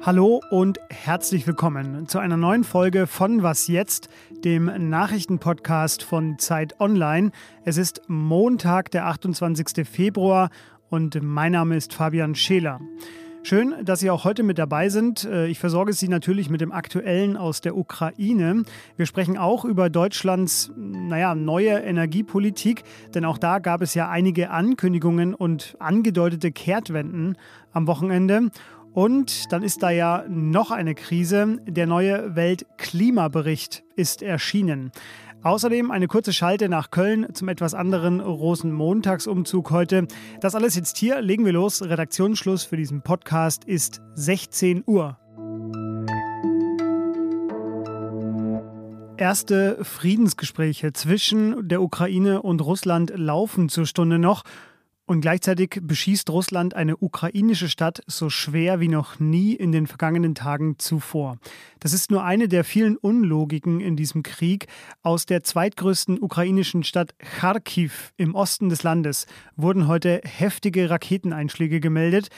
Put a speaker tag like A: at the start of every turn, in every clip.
A: Hallo und herzlich willkommen zu einer neuen Folge von Was jetzt, dem Nachrichtenpodcast von Zeit Online. Es ist Montag, der 28. Februar und mein Name ist Fabian Scheler. Schön, dass Sie auch heute mit dabei sind. Äh, ich versorge Sie natürlich mit dem Aktuellen aus der Ukraine. Wir sprechen auch über Deutschlands, naja, neue Energiepolitik, denn auch da gab es ja einige Ankündigungen und angedeutete Kehrtwenden am Wochenende. Und dann ist da ja noch eine Krise. Der neue Weltklimabericht ist erschienen. Außerdem eine kurze Schalte nach Köln zum etwas anderen Rosenmontagsumzug heute. Das alles jetzt hier. Legen wir los. Redaktionsschluss für diesen Podcast ist 16 Uhr. Erste Friedensgespräche zwischen der Ukraine und Russland laufen zur Stunde noch. Und gleichzeitig beschießt Russland eine ukrainische Stadt so schwer wie noch nie in den vergangenen Tagen zuvor. Das ist nur eine der vielen Unlogiken in diesem Krieg. Aus der zweitgrößten ukrainischen Stadt Kharkiv im Osten des Landes wurden heute heftige Raketeneinschläge gemeldet.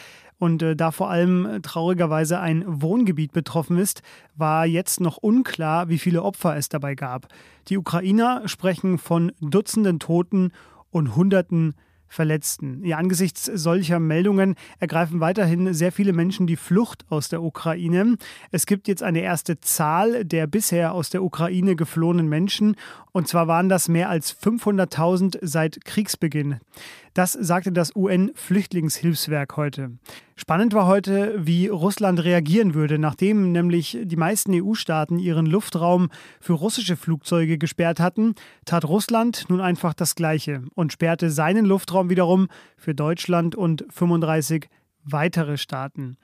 A: Und äh, da vor allem äh, traurigerweise ein Wohngebiet betroffen ist, war jetzt noch unklar, wie viele Opfer es dabei gab. Die Ukrainer sprechen von Dutzenden Toten und Hunderten Verletzten. Ja, angesichts solcher Meldungen ergreifen weiterhin sehr viele Menschen die Flucht aus der Ukraine. Es gibt jetzt eine erste Zahl der bisher aus der Ukraine geflohenen Menschen. Und zwar waren das mehr als 500.000 seit Kriegsbeginn. Das sagte das UN-Flüchtlingshilfswerk heute. Spannend war heute, wie Russland reagieren würde, nachdem nämlich die meisten EU-Staaten ihren Luftraum für russische Flugzeuge gesperrt hatten, tat Russland nun einfach das Gleiche und sperrte seinen Luftraum wiederum für Deutschland und 35 weitere Staaten.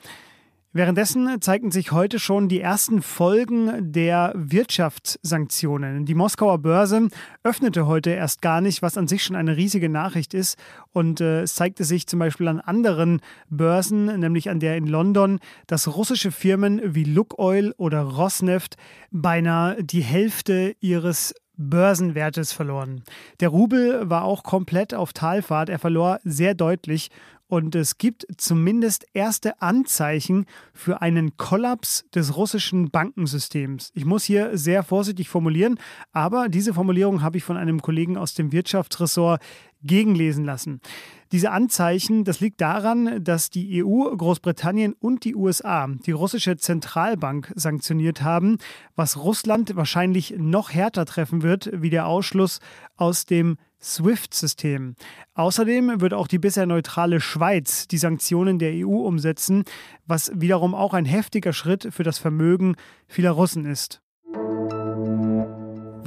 A: Währenddessen zeigten sich heute schon die ersten Folgen der Wirtschaftssanktionen. Die Moskauer Börse öffnete heute erst gar nicht, was an sich schon eine riesige Nachricht ist. Und äh, es zeigte sich zum Beispiel an anderen Börsen, nämlich an der in London, dass russische Firmen wie Lukoil oder Rosneft beinahe die Hälfte ihres Börsenwertes verloren. Der Rubel war auch komplett auf Talfahrt. Er verlor sehr deutlich und es gibt zumindest erste Anzeichen für einen Kollaps des russischen Bankensystems. Ich muss hier sehr vorsichtig formulieren, aber diese Formulierung habe ich von einem Kollegen aus dem Wirtschaftsressort gegenlesen lassen. Diese Anzeichen, das liegt daran, dass die EU, Großbritannien und die USA die russische Zentralbank sanktioniert haben, was Russland wahrscheinlich noch härter treffen wird wie der Ausschluss aus dem SWIFT-System. Außerdem wird auch die bisher neutrale Schweiz die Sanktionen der EU umsetzen, was wiederum auch ein heftiger Schritt für das Vermögen vieler Russen ist.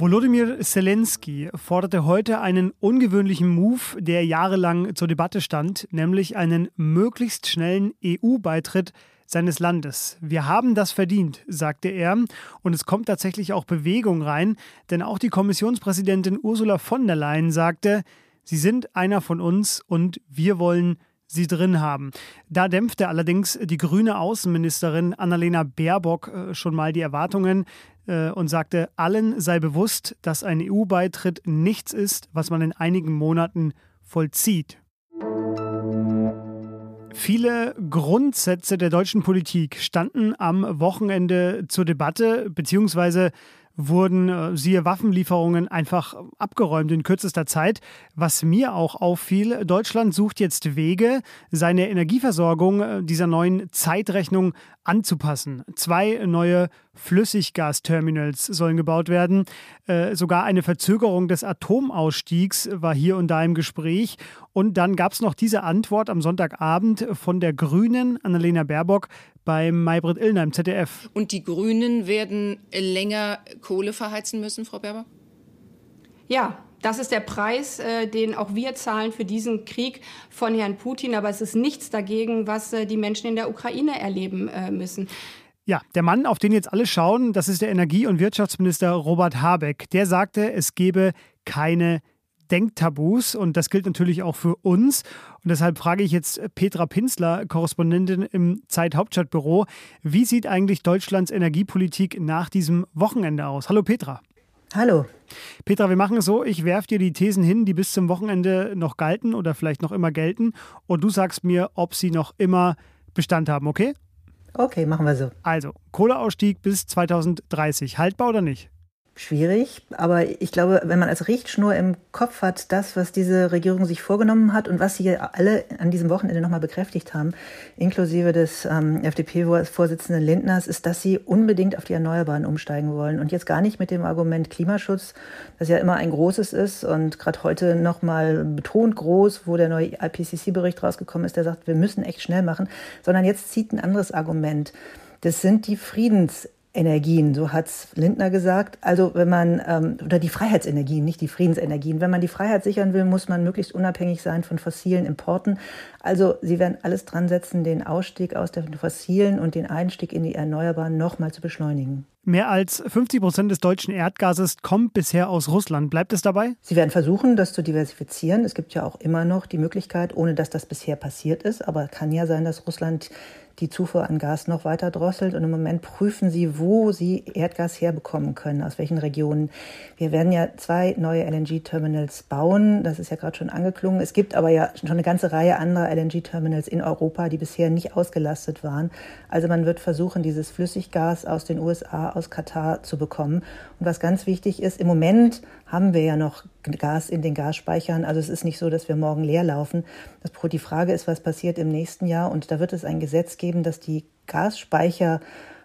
A: Volodymyr Zelensky forderte heute einen ungewöhnlichen Move, der jahrelang zur Debatte stand, nämlich einen möglichst schnellen EU-Beitritt seines Landes. Wir haben das verdient, sagte er. Und es kommt tatsächlich auch Bewegung rein, denn auch die Kommissionspräsidentin Ursula von der Leyen sagte, Sie sind einer von uns und wir wollen sie drin haben. Da dämpfte allerdings die grüne Außenministerin Annalena Baerbock äh, schon mal die Erwartungen und sagte, allen sei bewusst, dass ein EU-Beitritt nichts ist, was man in einigen Monaten vollzieht. Viele Grundsätze der deutschen Politik standen am Wochenende zur Debatte, beziehungsweise wurden, äh, siehe Waffenlieferungen, einfach abgeräumt in kürzester Zeit. Was mir auch auffiel, Deutschland sucht jetzt Wege, seine Energieversorgung äh, dieser neuen Zeitrechnung anzupassen. Zwei neue Flüssiggasterminals sollen gebaut werden. Äh, sogar eine Verzögerung des Atomausstiegs war hier und da im Gespräch. Und dann gab es noch diese Antwort am Sonntagabend von der Grünen, Annalena Baerbock, beim Maybrit Illner im ZDF.
B: Und die Grünen werden länger Kohle verheizen müssen, Frau Baerbock?
C: Ja, das ist der Preis, äh, den auch wir zahlen für diesen Krieg von Herrn Putin. Aber es ist nichts dagegen, was äh, die Menschen in der Ukraine erleben äh, müssen.
A: Ja, der Mann, auf den jetzt alle schauen, das ist der Energie- und Wirtschaftsminister Robert Habeck. Der sagte, es gebe keine Denktabus und das gilt natürlich auch für uns. Und deshalb frage ich jetzt Petra Pinsler, Korrespondentin im Zeit-Hauptstadtbüro, wie sieht eigentlich Deutschlands Energiepolitik nach diesem Wochenende aus? Hallo Petra.
D: Hallo.
A: Petra, wir machen es so, ich werfe dir die Thesen hin, die bis zum Wochenende noch galten oder vielleicht noch immer gelten und du sagst mir, ob sie noch immer Bestand haben, okay?
D: Okay, machen wir so.
A: Also, Kohleausstieg bis 2030, haltbar oder nicht?
D: Schwierig. Aber ich glaube, wenn man als Richtschnur im Kopf hat, das, was diese Regierung sich vorgenommen hat und was sie alle an diesem Wochenende nochmal bekräftigt haben, inklusive des ähm, FDP-Vorsitzenden Lindners, ist, dass sie unbedingt auf die Erneuerbaren umsteigen wollen. Und jetzt gar nicht mit dem Argument Klimaschutz, das ja immer ein großes ist und gerade heute nochmal betont groß, wo der neue IPCC-Bericht rausgekommen ist, der sagt, wir müssen echt schnell machen, sondern jetzt zieht ein anderes Argument. Das sind die Friedens Energien, so hat's Lindner gesagt. Also wenn man, ähm, oder die Freiheitsenergien, nicht die Friedensenergien. Wenn man die Freiheit sichern will, muss man möglichst unabhängig sein von fossilen Importen. Also sie werden alles dran setzen, den Ausstieg aus den fossilen und den Einstieg in die Erneuerbaren nochmal zu beschleunigen.
A: Mehr als 50 Prozent des deutschen Erdgases kommt bisher aus Russland. Bleibt es dabei?
D: Sie werden versuchen, das zu diversifizieren. Es gibt ja auch immer noch die Möglichkeit, ohne dass das bisher passiert ist, aber kann ja sein, dass Russland die Zufuhr an Gas noch weiter drosselt. Und im Moment prüfen sie, wo sie Erdgas herbekommen können, aus welchen Regionen. Wir werden ja zwei neue LNG-Terminals bauen. Das ist ja gerade schon angeklungen. Es gibt aber ja schon eine ganze Reihe anderer LNG-Terminals in Europa, die bisher nicht ausgelastet waren. Also man wird versuchen, dieses Flüssiggas aus den USA, aus Katar zu bekommen. Und was ganz wichtig ist, im Moment haben wir ja noch Gas in den Gasspeichern. Also es ist nicht so, dass wir morgen leer laufen. Das, die Frage ist, was passiert im nächsten Jahr. Und da wird es ein Gesetz geben, dass die Gasspeicher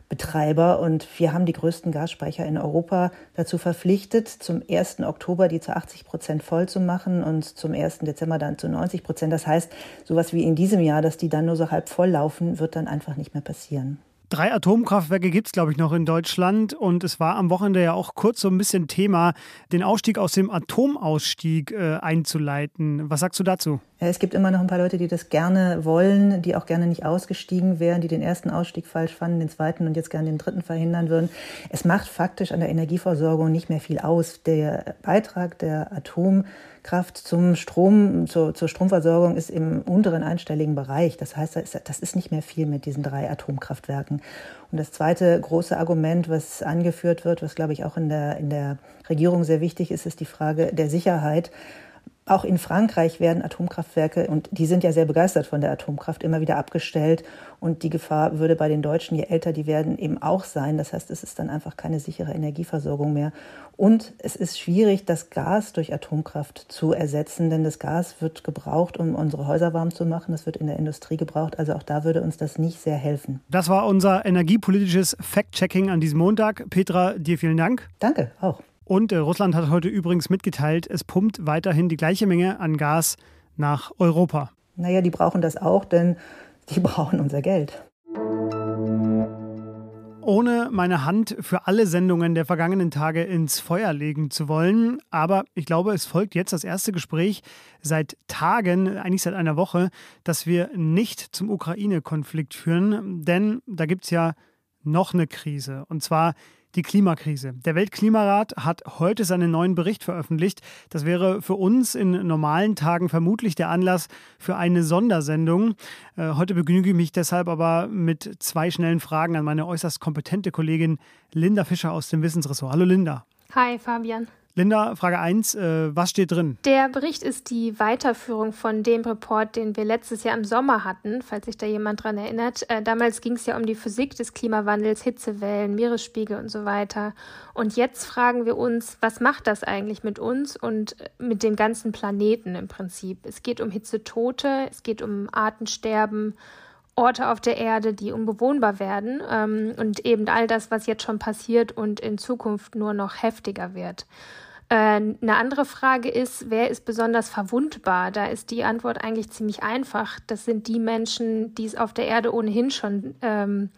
D: Betreiber und wir haben die größten Gasspeicher in Europa dazu verpflichtet, zum 1. Oktober die zu 80 Prozent voll zu machen und zum 1. Dezember dann zu 90 Prozent. Das heißt, sowas wie in diesem Jahr, dass die dann nur so halb voll laufen, wird dann einfach nicht mehr passieren.
A: Drei Atomkraftwerke gibt es, glaube ich, noch in Deutschland. Und es war am Wochenende ja auch kurz so ein bisschen Thema, den Ausstieg aus dem Atomausstieg äh, einzuleiten. Was sagst du dazu?
D: Ja, es gibt immer noch ein paar Leute, die das gerne wollen, die auch gerne nicht ausgestiegen wären, die den ersten Ausstieg falsch fanden, den zweiten und jetzt gerne den dritten verhindern würden. Es macht faktisch an der Energieversorgung nicht mehr viel aus. Der Beitrag der Atom Kraft zum Strom, zur, zur Stromversorgung ist im unteren einstelligen Bereich. Das heißt, das ist nicht mehr viel mit diesen drei Atomkraftwerken. Und das zweite große Argument, was angeführt wird, was glaube ich auch in der, in der Regierung sehr wichtig ist, ist die Frage der Sicherheit. Auch in Frankreich werden Atomkraftwerke, und die sind ja sehr begeistert von der Atomkraft, immer wieder abgestellt. Und die Gefahr würde bei den Deutschen, je älter die werden, eben auch sein. Das heißt, es ist dann einfach keine sichere Energieversorgung mehr. Und es ist schwierig, das Gas durch Atomkraft zu ersetzen, denn das Gas wird gebraucht, um unsere Häuser warm zu machen. Das wird in der Industrie gebraucht. Also auch da würde uns das nicht sehr helfen.
A: Das war unser energiepolitisches Fact-Checking an diesem Montag. Petra, dir vielen Dank.
D: Danke, auch.
A: Und äh, Russland hat heute übrigens mitgeteilt, es pumpt weiterhin die gleiche Menge an Gas nach Europa.
D: Naja, die brauchen das auch, denn die brauchen unser Geld.
A: Ohne meine Hand für alle Sendungen der vergangenen Tage ins Feuer legen zu wollen, aber ich glaube, es folgt jetzt das erste Gespräch seit Tagen, eigentlich seit einer Woche, dass wir nicht zum Ukraine-Konflikt führen, denn da gibt es ja noch eine Krise. Und zwar die Klimakrise. Der Weltklimarat hat heute seinen neuen Bericht veröffentlicht. Das wäre für uns in normalen Tagen vermutlich der Anlass für eine Sondersendung. Äh, heute begnüge ich mich deshalb aber mit zwei schnellen Fragen an meine äußerst kompetente Kollegin Linda Fischer aus dem Wissensressort. Hallo Linda.
E: Hi Fabian.
A: Linda, Frage 1, äh, was steht drin?
E: Der Bericht ist die Weiterführung von dem Report, den wir letztes Jahr im Sommer hatten, falls sich da jemand dran erinnert. Äh, damals ging es ja um die Physik des Klimawandels, Hitzewellen, Meeresspiegel und so weiter. Und jetzt fragen wir uns, was macht das eigentlich mit uns und mit dem ganzen Planeten im Prinzip? Es geht um Hitzetote, es geht um Artensterben. Orte auf der Erde, die unbewohnbar werden ähm, und eben all das, was jetzt schon passiert und in Zukunft nur noch heftiger wird. Äh, eine andere Frage ist, wer ist besonders verwundbar? Da ist die Antwort eigentlich ziemlich einfach. Das sind die Menschen, die es auf der Erde ohnehin schon ähm,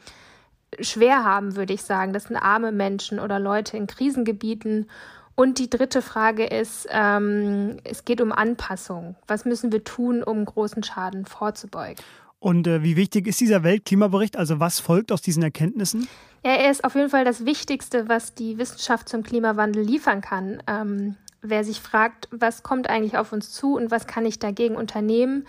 E: schwer haben, würde ich sagen. Das sind arme Menschen oder Leute in Krisengebieten. Und die dritte Frage ist, ähm, es geht um Anpassung. Was müssen wir tun, um großen Schaden vorzubeugen?
A: Und äh, wie wichtig ist dieser Weltklimabericht? Also was folgt aus diesen Erkenntnissen?
E: Er ist auf jeden Fall das Wichtigste, was die Wissenschaft zum Klimawandel liefern kann. Ähm, wer sich fragt, was kommt eigentlich auf uns zu und was kann ich dagegen unternehmen,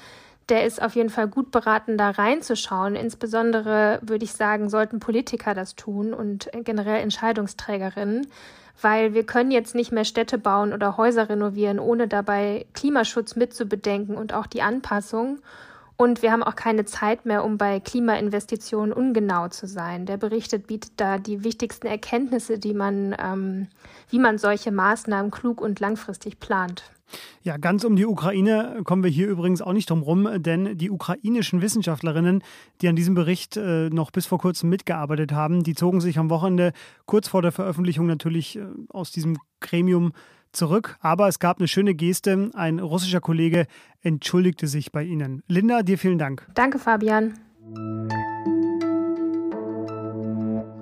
E: der ist auf jeden Fall gut beraten, da reinzuschauen. Insbesondere würde ich sagen, sollten Politiker das tun und generell Entscheidungsträgerinnen, weil wir können jetzt nicht mehr Städte bauen oder Häuser renovieren, ohne dabei Klimaschutz mitzubedenken und auch die Anpassung. Und wir haben auch keine Zeit mehr, um bei Klimainvestitionen ungenau zu sein. Der Bericht bietet da die wichtigsten Erkenntnisse, die man, ähm, wie man solche Maßnahmen klug und langfristig plant.
A: Ja, ganz um die Ukraine kommen wir hier übrigens auch nicht drum rum, denn die ukrainischen Wissenschaftlerinnen, die an diesem Bericht äh, noch bis vor kurzem mitgearbeitet haben, die zogen sich am Wochenende kurz vor der Veröffentlichung natürlich äh, aus diesem Gremium zurück. Aber es gab eine schöne Geste. Ein russischer Kollege entschuldigte sich bei Ihnen. Linda, dir vielen Dank.
E: Danke, Fabian.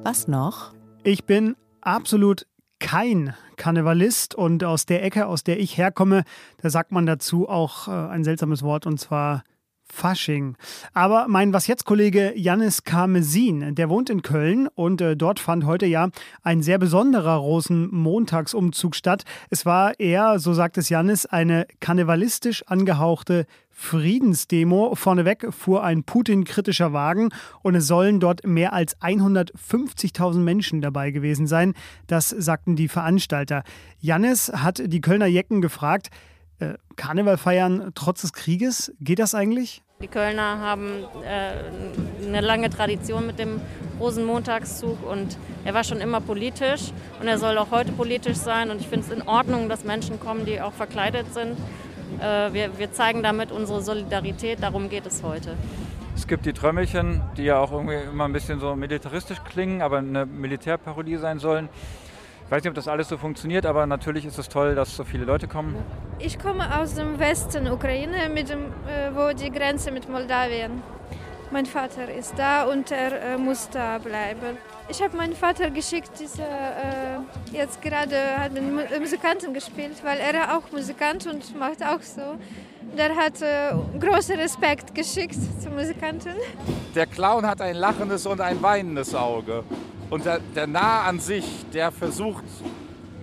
F: Was noch?
A: Ich bin absolut kein Karnevalist und aus der Ecke, aus der ich herkomme, da sagt man dazu auch äh, ein seltsames Wort und zwar Fasching. Aber mein Was jetzt Kollege Janis Karmesin, der wohnt in Köln und äh, dort fand heute ja ein sehr besonderer Rosenmontagsumzug statt. Es war eher, so sagt es Janis, eine karnevalistisch angehauchte Friedensdemo. Vorneweg fuhr ein Putin-kritischer Wagen und es sollen dort mehr als 150.000 Menschen dabei gewesen sein. Das sagten die Veranstalter. Jannis hat die Kölner Jecken gefragt, äh, Karneval feiern trotz des Krieges, geht das eigentlich?
G: Die Kölner haben äh, eine lange Tradition mit dem Rosenmontagszug und er war schon immer politisch und er soll auch heute politisch sein und ich finde es in Ordnung, dass Menschen kommen, die auch verkleidet sind. Äh, wir, wir zeigen damit unsere Solidarität, darum geht es heute.
H: Es gibt die Trömmelchen, die ja auch irgendwie immer ein bisschen so militaristisch klingen, aber eine Militärparodie sein sollen. Ich weiß nicht, ob das alles so funktioniert, aber natürlich ist es toll, dass so viele Leute kommen.
I: Ich komme aus dem Westen Ukraine, mit dem, äh, wo die Grenze mit Moldawien. Mein Vater ist da und er äh, muss da bleiben. Ich habe meinen Vater geschickt, dieser äh, jetzt gerade hat mit Musikanten gespielt, weil er auch Musikant und macht auch so. Der hat äh, großen Respekt geschickt zu Musikanten.
J: Der Clown hat ein lachendes und ein weinendes Auge. Und der, der Narr an sich, der versucht,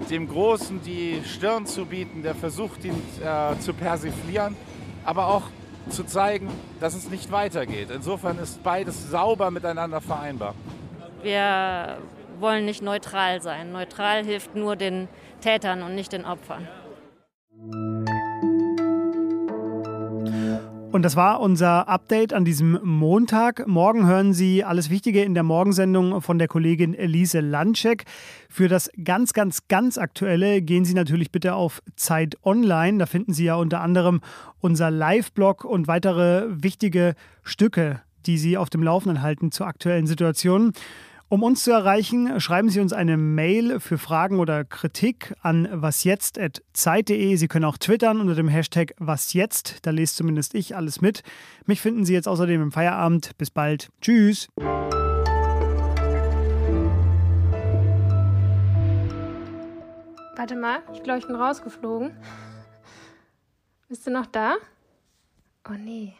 J: dem Großen die Stirn zu bieten, der versucht, ihn äh, zu persiflieren, aber auch zu zeigen, dass es nicht weitergeht. Insofern ist beides sauber miteinander vereinbar.
G: Wir wollen nicht neutral sein. Neutral hilft nur den Tätern und nicht den Opfern.
A: Und das war unser Update an diesem Montag. Morgen hören Sie alles Wichtige in der Morgensendung von der Kollegin Elise Landschek. Für das ganz, ganz, ganz Aktuelle gehen Sie natürlich bitte auf Zeit Online. Da finden Sie ja unter anderem unser Live-Blog und weitere wichtige Stücke, die Sie auf dem Laufenden halten zur aktuellen Situation. Um uns zu erreichen, schreiben Sie uns eine Mail für Fragen oder Kritik an wasjetzt.zeit.de. Sie können auch twittern unter dem Hashtag wasjetzt. Da lest zumindest ich alles mit. Mich finden Sie jetzt außerdem im Feierabend. Bis bald. Tschüss.
E: Warte mal, ich glaube, ich bin rausgeflogen. Bist du noch da? Oh nee.